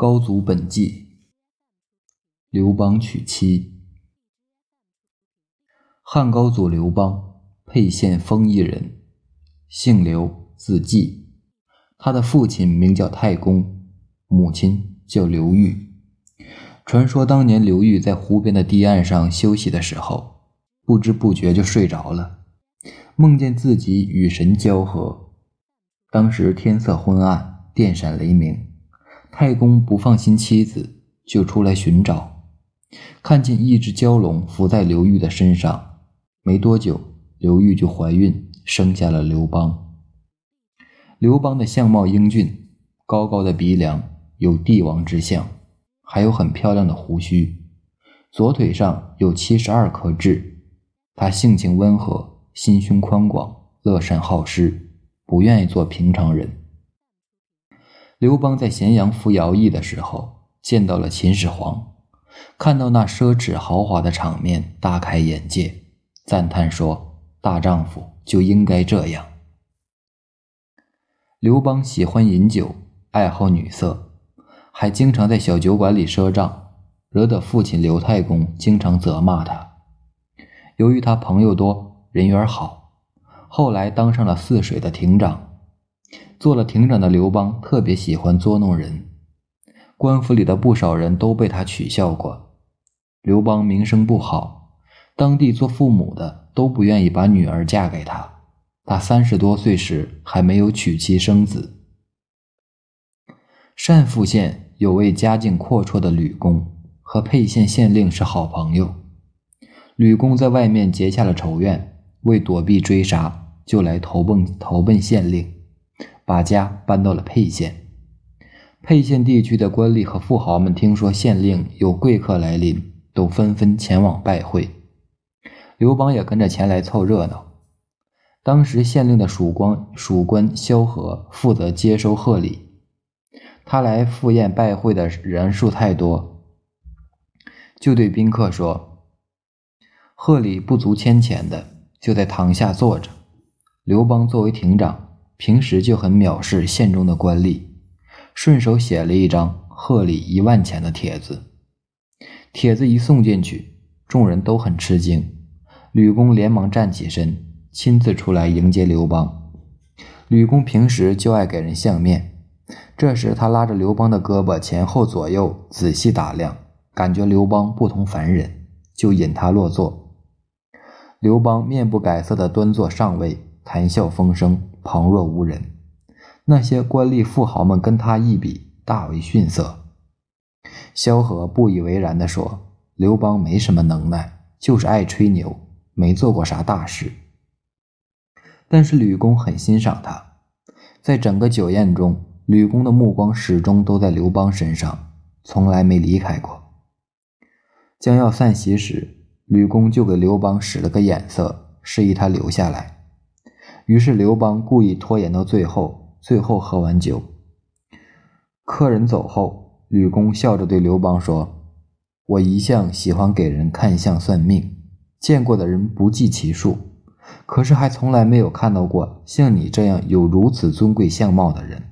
高祖本纪，刘邦娶妻。汉高祖刘邦，沛县丰邑人，姓刘，字季。他的父亲名叫太公，母亲叫刘裕。传说当年刘裕在湖边的堤岸上休息的时候，不知不觉就睡着了，梦见自己与神交合。当时天色昏暗，电闪雷鸣。太公不放心妻子，就出来寻找，看见一只蛟龙伏在刘裕的身上。没多久，刘裕就怀孕，生下了刘邦。刘邦的相貌英俊，高高的鼻梁，有帝王之相，还有很漂亮的胡须，左腿上有七十二颗痣。他性情温和，心胸宽广，乐善好施，不愿意做平常人。刘邦在咸阳服徭役的时候，见到了秦始皇，看到那奢侈豪华的场面，大开眼界，赞叹说：“大丈夫就应该这样。”刘邦喜欢饮酒，爱好女色，还经常在小酒馆里赊账，惹得父亲刘太公经常责骂他。由于他朋友多，人缘好，后来当上了泗水的亭长。做了亭长的刘邦特别喜欢捉弄人，官府里的不少人都被他取笑过。刘邦名声不好，当地做父母的都不愿意把女儿嫁给他。他三十多岁时还没有娶妻生子。单父县有位家境阔绰的吕公，和沛县县令是好朋友。吕公在外面结下了仇怨，为躲避追杀，就来投奔投奔县令。把家搬到了沛县。沛县地区的官吏和富豪们听说县令有贵客来临，都纷纷前往拜会。刘邦也跟着前来凑热闹。当时县令的属官属官萧何负责接收贺礼，他来赴宴拜会的人数太多，就对宾客说：“贺礼不足千钱的，就在堂下坐着。”刘邦作为亭长。平时就很藐视县中的官吏，顺手写了一张贺礼一万钱的帖子。帖子一送进去，众人都很吃惊。吕公连忙站起身，亲自出来迎接刘邦。吕公平时就爱给人相面，这时他拉着刘邦的胳膊前后左右仔细打量，感觉刘邦不同凡人，就引他落座。刘邦面不改色地端坐上位，谈笑风生。旁若无人，那些官吏富豪们跟他一比，大为逊色。萧何不以为然地说：“刘邦没什么能耐，就是爱吹牛，没做过啥大事。”但是吕公很欣赏他，在整个酒宴中，吕公的目光始终都在刘邦身上，从来没离开过。将要散席时，吕公就给刘邦使了个眼色，示意他留下来。于是刘邦故意拖延到最后，最后喝完酒。客人走后，吕公笑着对刘邦说：“我一向喜欢给人看相算命，见过的人不计其数，可是还从来没有看到过像你这样有如此尊贵相貌的人。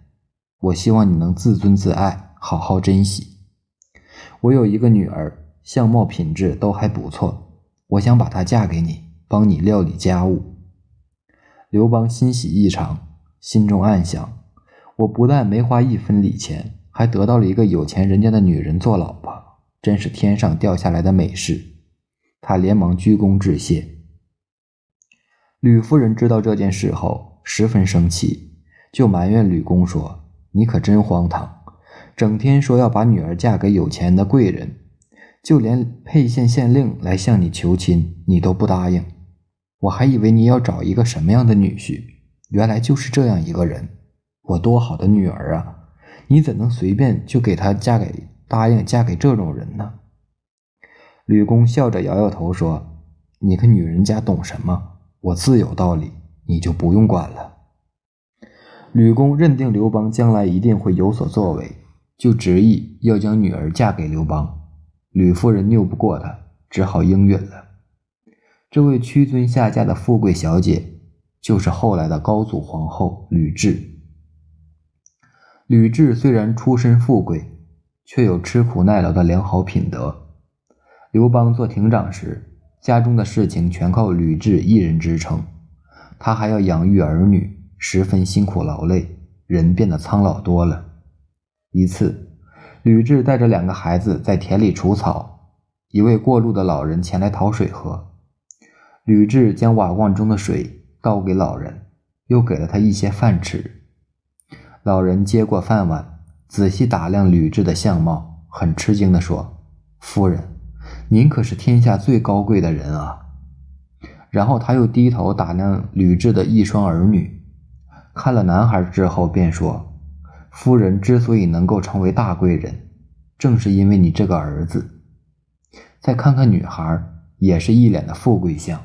我希望你能自尊自爱，好好珍惜。我有一个女儿，相貌品质都还不错，我想把她嫁给你，帮你料理家务。”刘邦欣喜异常，心中暗想：我不但没花一分礼钱，还得到了一个有钱人家的女人做老婆，真是天上掉下来的美事。他连忙鞠躬致谢。吕夫人知道这件事后，十分生气，就埋怨吕公说：“你可真荒唐，整天说要把女儿嫁给有钱的贵人，就连沛县县令来向你求亲，你都不答应。”我还以为你要找一个什么样的女婿，原来就是这样一个人。我多好的女儿啊，你怎能随便就给她嫁给答应嫁给这种人呢？吕公笑着摇摇头说：“你个女人家懂什么？我自有道理，你就不用管了。”吕公认定刘邦将来一定会有所作为，就执意要将女儿嫁给刘邦。吕夫人拗不过他，只好应允了。这位屈尊下嫁的富贵小姐，就是后来的高祖皇后吕雉。吕雉虽然出身富贵，却有吃苦耐劳的良好品德。刘邦做亭长时，家中的事情全靠吕雉一人支撑，他还要养育儿女，十分辛苦劳累，人变得苍老多了。一次，吕雉带着两个孩子在田里除草，一位过路的老人前来讨水喝，吕雉将瓦罐中的水倒给老人，又给了他一些饭吃。老人接过饭碗，仔细打量吕雉的相貌，很吃惊地说：“夫人。”您可是天下最高贵的人啊！然后他又低头打量吕雉的一双儿女，看了男孩之后便说：“夫人之所以能够成为大贵人，正是因为你这个儿子。再看看女孩，也是一脸的富贵相。”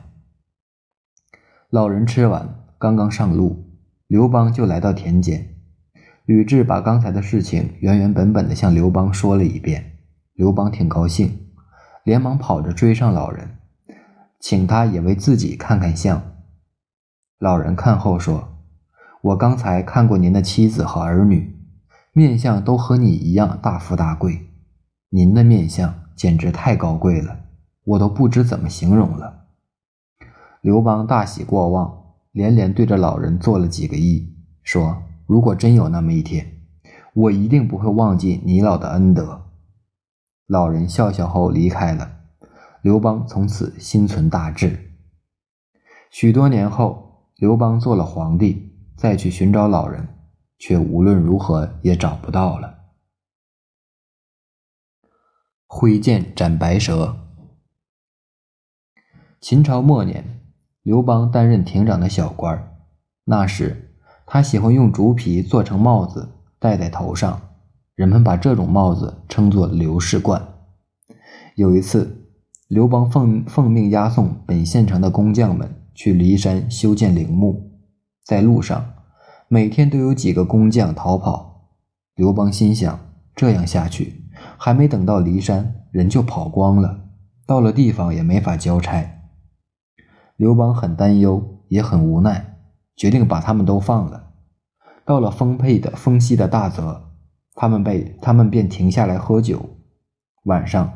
老人吃完，刚刚上路，刘邦就来到田间。吕雉把刚才的事情原原本本的向刘邦说了一遍，刘邦挺高兴。连忙跑着追上老人，请他也为自己看看相。老人看后说：“我刚才看过您的妻子和儿女，面相都和你一样大富大贵，您的面相简直太高贵了，我都不知怎么形容了。”刘邦大喜过望，连连对着老人做了几个揖，说：“如果真有那么一天，我一定不会忘记你老的恩德。”老人笑笑后离开了，刘邦从此心存大志。许多年后，刘邦做了皇帝，再去寻找老人，却无论如何也找不到了。挥剑斩白蛇。秦朝末年，刘邦担任亭长的小官那时他喜欢用竹皮做成帽子戴在头上。人们把这种帽子称作“刘氏冠”。有一次，刘邦奉奉命押送本县城的工匠们去骊山修建陵墓，在路上，每天都有几个工匠逃跑。刘邦心想：这样下去，还没等到骊山，人就跑光了，到了地方也没法交差。刘邦很担忧，也很无奈，决定把他们都放了。到了丰沛的丰息的大泽。他们被他们便停下来喝酒。晚上，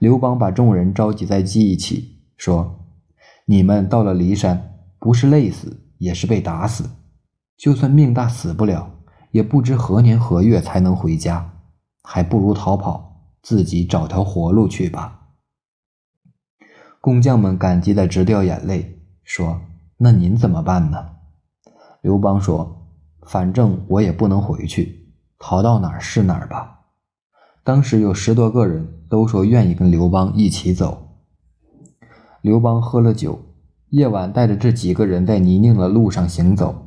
刘邦把众人召集在一起，说：“你们到了骊山，不是累死，也是被打死。就算命大死不了，也不知何年何月才能回家，还不如逃跑，自己找条活路去吧。”工匠们感激的直掉眼泪，说：“那您怎么办呢？”刘邦说：“反正我也不能回去。”逃到哪儿是哪儿吧。当时有十多个人都说愿意跟刘邦一起走。刘邦喝了酒，夜晚带着这几个人在泥泞的路上行走。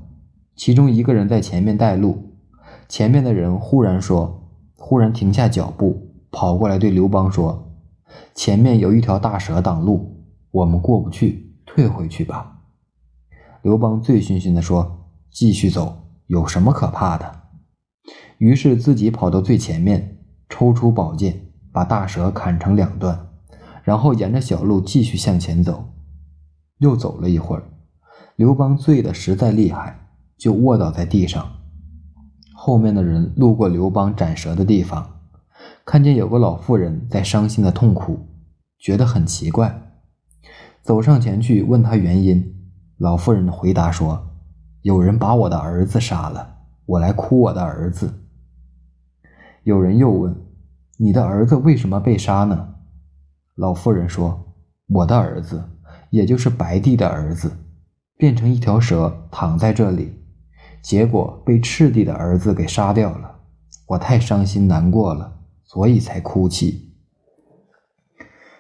其中一个人在前面带路，前面的人忽然说：“忽然停下脚步，跑过来对刘邦说：‘前面有一条大蛇挡路，我们过不去，退回去吧。’”刘邦醉醺醺地说：“继续走，有什么可怕的？”于是自己跑到最前面，抽出宝剑，把大蛇砍成两段，然后沿着小路继续向前走。又走了一会儿，刘邦醉得实在厉害，就卧倒在地上。后面的人路过刘邦斩蛇的地方，看见有个老妇人在伤心的痛哭，觉得很奇怪，走上前去问她原因。老妇人回答说：“有人把我的儿子杀了，我来哭我的儿子。”有人又问：“你的儿子为什么被杀呢？”老妇人说：“我的儿子，也就是白帝的儿子，变成一条蛇躺在这里，结果被赤帝的儿子给杀掉了。我太伤心难过了，所以才哭泣。”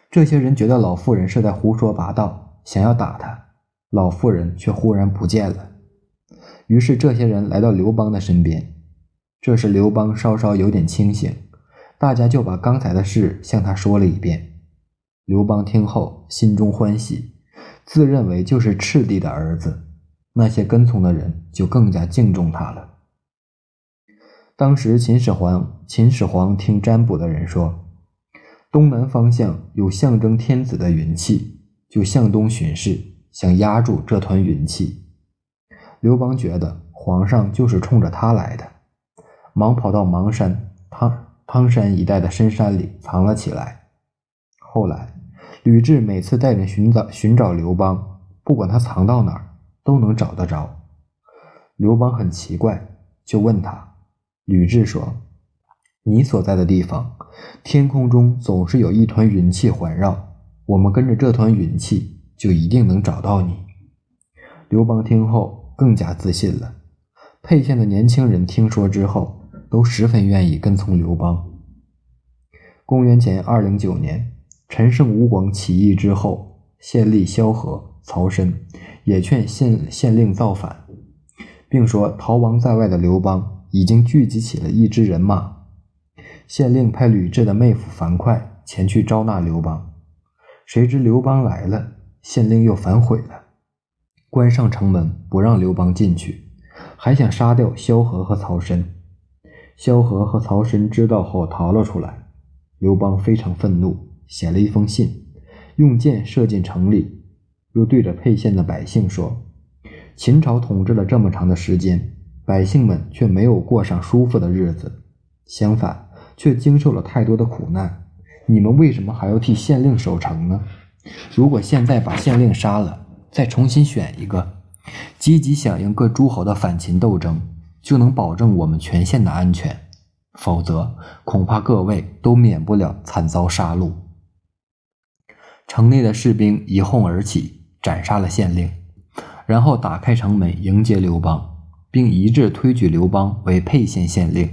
这些人觉得老妇人是在胡说八道，想要打他，老妇人却忽然不见了。于是这些人来到刘邦的身边。这时，刘邦稍稍有点清醒，大家就把刚才的事向他说了一遍。刘邦听后心中欢喜，自认为就是赤帝的儿子，那些跟从的人就更加敬重他了。当时秦始皇，秦始皇听占卜的人说，东南方向有象征天子的云气，就向东巡视，想压住这团云气。刘邦觉得皇上就是冲着他来的。忙跑到邙山，汤汤山一带的深山里藏了起来。后来，吕雉每次带人寻找寻找刘邦，不管他藏到哪儿，都能找得着。刘邦很奇怪，就问他。吕雉说：“你所在的地方，天空中总是有一团云气环绕，我们跟着这团云气，就一定能找到你。”刘邦听后更加自信了。沛县的年轻人听说之后，都十分愿意跟从刘邦。公元前二零九年，陈胜吴广起义之后，县吏萧何、曹参也劝县县令造反，并说逃亡在外的刘邦已经聚集起了一支人马。县令派吕雉的妹夫樊哙前去招纳刘邦，谁知刘邦来了，县令又反悔了，关上城门不让刘邦进去。还想杀掉萧何和曹参，萧何和曹参知道后逃了出来。刘邦非常愤怒，写了一封信，用箭射进城里，又对着沛县的百姓说：“秦朝统治了这么长的时间，百姓们却没有过上舒服的日子，相反，却经受了太多的苦难。你们为什么还要替县令守城呢？如果现在把县令杀了，再重新选一个。”积极响应各诸侯的反秦斗争，就能保证我们全县的安全。否则，恐怕各位都免不了惨遭杀戮。城内的士兵一哄而起，斩杀了县令，然后打开城门迎接刘邦，并一致推举刘邦为沛县县令。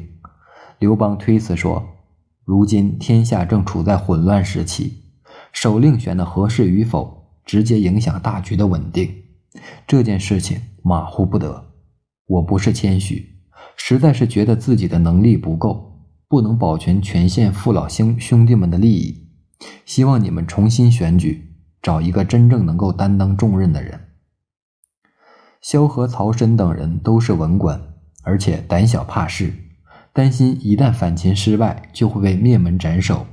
刘邦推辞说：“如今天下正处在混乱时期，首令选的合适与否，直接影响大局的稳定。”这件事情马虎不得，我不是谦虚，实在是觉得自己的能力不够，不能保全全县父老兄兄弟们的利益。希望你们重新选举，找一个真正能够担当重任的人。萧何、曹参等人都是文官，而且胆小怕事，担心一旦反秦失败，就会被灭门斩首，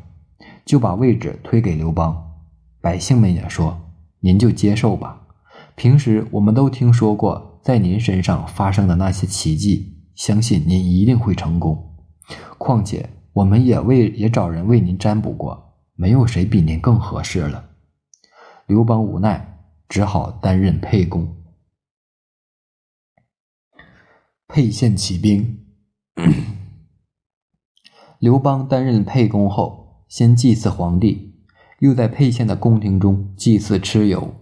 就把位置推给刘邦。百姓们也说：“您就接受吧。”平时我们都听说过在您身上发生的那些奇迹，相信您一定会成功。况且我们也为也找人为您占卜过，没有谁比您更合适了。刘邦无奈，只好担任沛公。沛县起兵，刘邦担任沛公后，先祭祀皇帝，又在沛县的宫廷中祭祀蚩尤。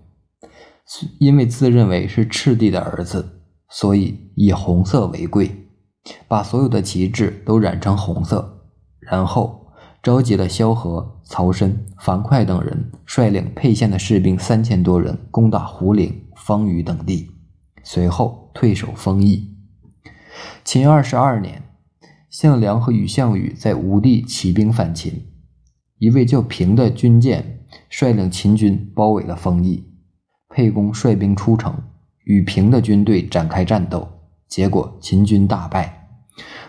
因为自认为是赤帝的儿子，所以以红色为贵，把所有的旗帜都染成红色，然后召集了萧何、曹参、樊哙等人，率领沛县的士兵三千多人攻打胡陵、方舆等地，随后退守丰邑。秦二十二年，项梁和与项羽在吴地起兵反秦，一位叫平的军舰率领秦军包围了丰邑。沛公率兵出城，与平的军队展开战斗，结果秦军大败。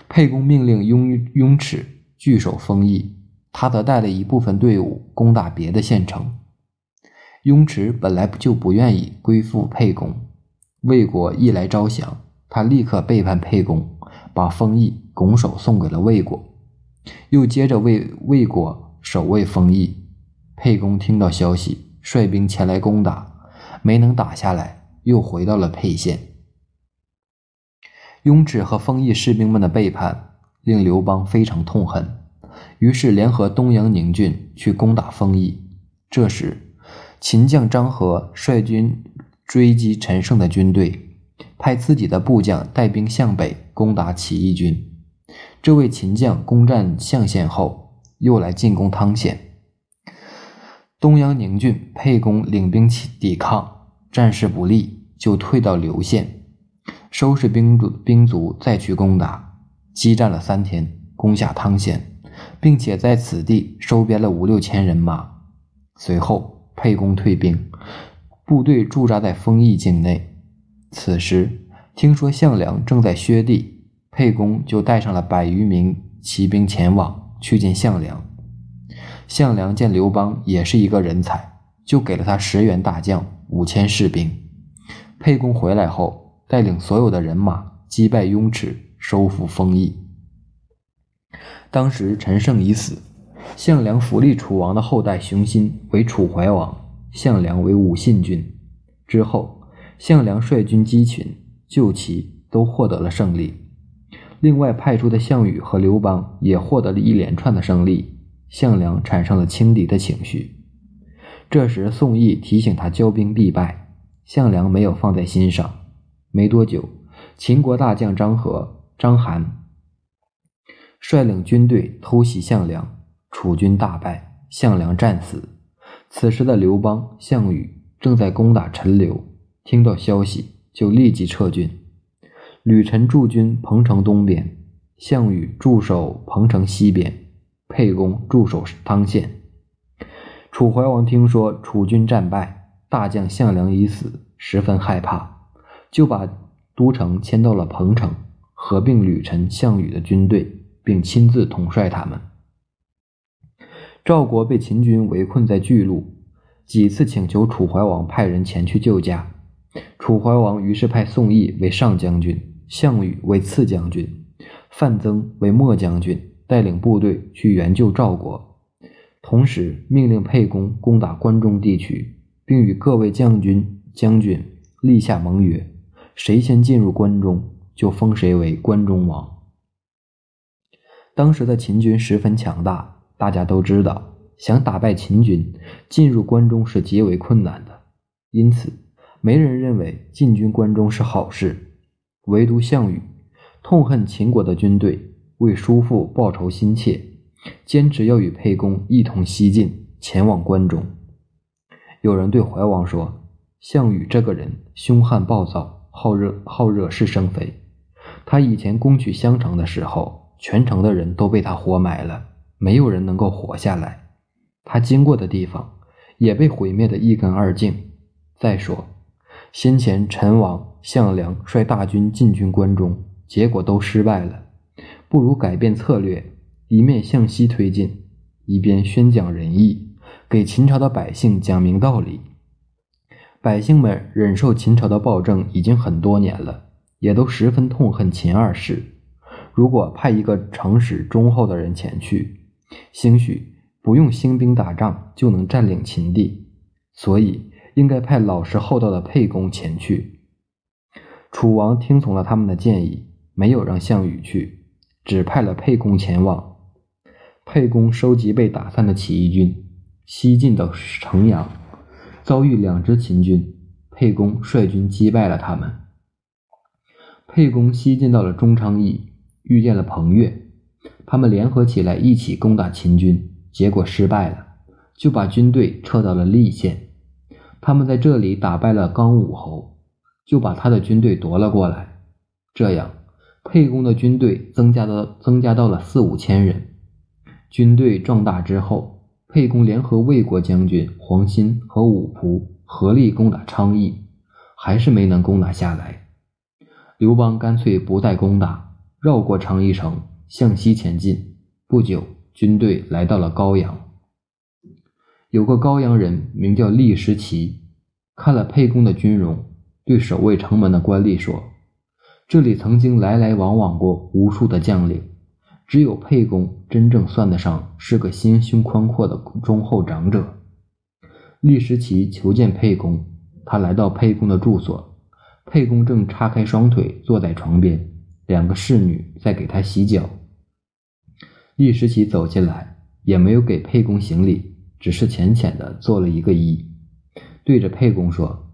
沛公命令雍雍齿据守丰邑，他则带了一部分队伍攻打别的县城。雍齿本来就不愿意归附沛公，魏国一来招降，他立刻背叛沛公，把丰邑拱手送给了魏国，又接着为魏国守卫丰邑。沛公听到消息，率兵前来攻打。没能打下来，又回到了沛县。雍齿和丰邑士兵们的背叛令刘邦非常痛恨，于是联合东阳宁郡去攻打丰邑。这时，秦将张合率军追击陈胜的军队，派自己的部将带兵向北攻打起义军。这位秦将攻占象县后，又来进攻汤县。东阳宁郡沛公领兵起抵抗。战事不利，就退到刘县，收拾兵卒兵卒，再去攻打。激战了三天，攻下汤县，并且在此地收编了五六千人马。随后，沛公退兵，部队驻扎在丰邑境内。此时，听说项梁正在薛地，沛公就带上了百余名骑兵前往去见项梁。项梁见刘邦也是一个人才，就给了他十员大将。五千士兵，沛公回来后，带领所有的人马击败雍齿，收复丰邑。当时陈胜已死，项梁扶立楚王的后代熊心为楚怀王，项梁为武信君。之后，项梁率军击秦、救齐，都获得了胜利。另外派出的项羽和刘邦也获得了一连串的胜利，项梁产生了轻敌的情绪。这时，宋义提醒他骄兵必败，项梁没有放在心上。没多久，秦国大将张合、章邯率领军队偷袭项梁，楚军大败，项梁战死。此时的刘邦、项羽正在攻打陈留，听到消息就立即撤军。吕臣驻军彭城东边，项羽驻守彭城西边，沛公驻守汤县。楚怀王听说楚军战败，大将项梁已死，十分害怕，就把都城迁到了彭城，合并吕臣、项羽的军队，并亲自统帅他们。赵国被秦军围困在巨鹿，几次请求楚怀王派人前去救驾。楚怀王于是派宋义为上将军，项羽为次将军，范增为末将军，带领部队去援救赵国。同时命令沛公攻打关中地区，并与各位将军将军立下盟约：谁先进入关中，就封谁为关中王。当时的秦军十分强大，大家都知道，想打败秦军，进入关中是极为困难的。因此，没人认为进军关中是好事。唯独项羽痛恨秦国的军队，为叔父报仇心切。坚持要与沛公一同西进，前往关中。有人对怀王说：“项羽这个人凶悍暴躁，好惹好惹是生非。他以前攻取襄城的时候，全城的人都被他活埋了，没有人能够活下来。他经过的地方也被毁灭得一干二净。再说，先前陈王项梁率大军进军关中，结果都失败了，不如改变策略。”一面向西推进，一边宣讲仁义，给秦朝的百姓讲明道理。百姓们忍受秦朝的暴政已经很多年了，也都十分痛恨秦二世。如果派一个诚实忠厚的人前去，兴许不用兴兵打仗就能占领秦地。所以，应该派老实厚道的沛公前去。楚王听从了他们的建议，没有让项羽去，只派了沛公前往。沛公收集被打散的起义军，西进到城阳，遭遇两支秦军，沛公率军击败了他们。沛公西进到了中昌邑，遇见了彭越，他们联合起来一起攻打秦军，结果失败了，就把军队撤到了栎县。他们在这里打败了刚武侯，就把他的军队夺了过来。这样，沛公的军队增加到增加到了四五千人。军队壮大之后，沛公联合魏国将军黄辛和武仆合力攻打昌邑，还是没能攻打下来。刘邦干脆不再攻打，绕过昌邑城向西前进。不久，军队来到了高阳。有个高阳人名叫厉石奇，看了沛公的军容，对守卫城门的官吏说：“这里曾经来来往往过无数的将领。”只有沛公真正算得上是个心胸宽阔的忠厚长者。厉时奇求见沛公，他来到沛公的住所，沛公正叉开双腿坐在床边，两个侍女在给他洗脚。厉时奇走进来，也没有给沛公行礼，只是浅浅的做了一个揖，对着沛公说：“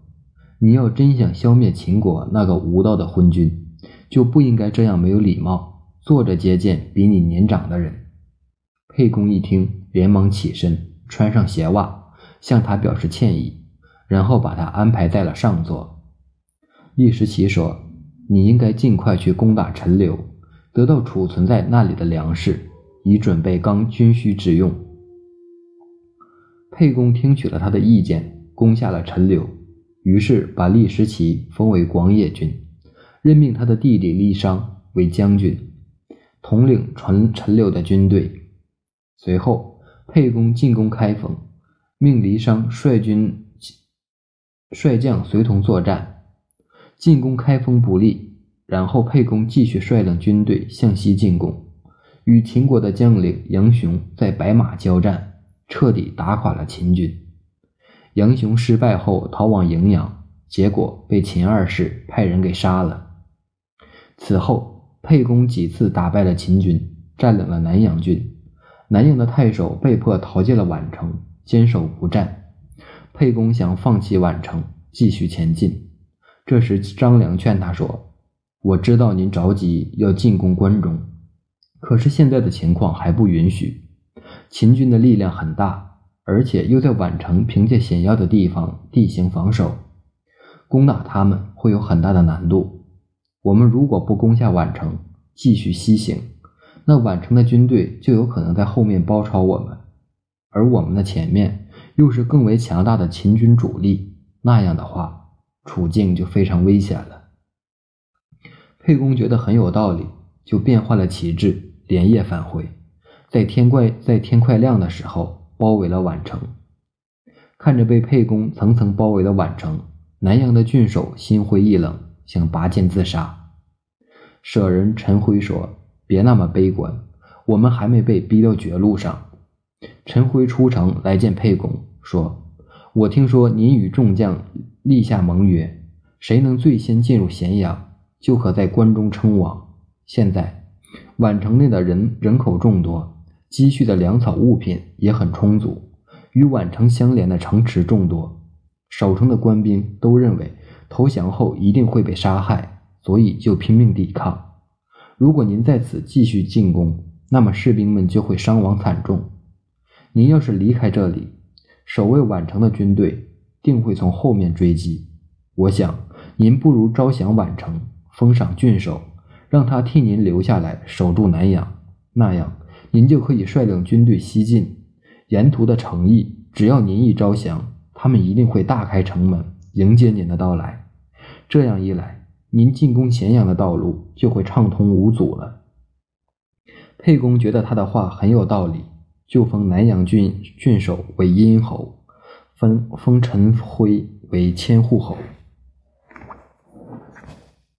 你要真想消灭秦国那个无道的昏君，就不应该这样没有礼貌。”坐着接见比你年长的人，沛公一听，连忙起身，穿上鞋袜，向他表示歉意，然后把他安排在了上座。厉时奇说：“你应该尽快去攻打陈留，得到储存在那里的粮食，以准备刚军需之用。”沛公听取了他的意见，攻下了陈留，于是把厉时奇封为广野君，任命他的弟弟厉商为将军。统领陈陈留的军队。随后，沛公进攻开封，命黎商率军率将随同作战。进攻开封不利，然后沛公继续率领军队向西进攻，与秦国的将领杨雄在白马交战，彻底打垮了秦军。杨雄失败后逃往荥阳，结果被秦二世派人给杀了。此后，沛公几次打败了秦军，占领了南阳郡。南阳的太守被迫逃进了宛城，坚守不战。沛公想放弃宛城，继续前进。这时，张良劝他说：“我知道您着急要进攻关中，可是现在的情况还不允许。秦军的力量很大。”而且又在宛城凭借险要的地方地形防守，攻打他们会有很大的难度。我们如果不攻下宛城，继续西行，那宛城的军队就有可能在后面包抄我们，而我们的前面又是更为强大的秦军主力，那样的话，处境就非常危险了。沛公觉得很有道理，就变换了旗帜，连夜返回，在天快在天快亮的时候。包围了宛城，看着被沛公层层包围的宛城，南阳的郡守心灰意冷，想拔剑自杀。舍人陈辉说：“别那么悲观，我们还没被逼到绝路上。”陈辉出城来见沛公，说：“我听说您与众将立下盟约，谁能最先进入咸阳，就可在关中称王。现在宛城内的人人口众多。”积蓄的粮草物品也很充足，与宛城相连的城池众多，守城的官兵都认为投降后一定会被杀害，所以就拼命抵抗。如果您在此继续进攻，那么士兵们就会伤亡惨重。您要是离开这里，守卫宛城的军队定会从后面追击。我想，您不如招降宛城，封赏郡守，让他替您留下来守住南阳，那样。您就可以率领军队西进，沿途的城邑，只要您一招降，他们一定会大开城门迎接您的到来。这样一来，您进攻咸阳的道路就会畅通无阻了。沛公觉得他的话很有道理，就封南阳郡郡守为殷侯，封封陈辉为千户侯。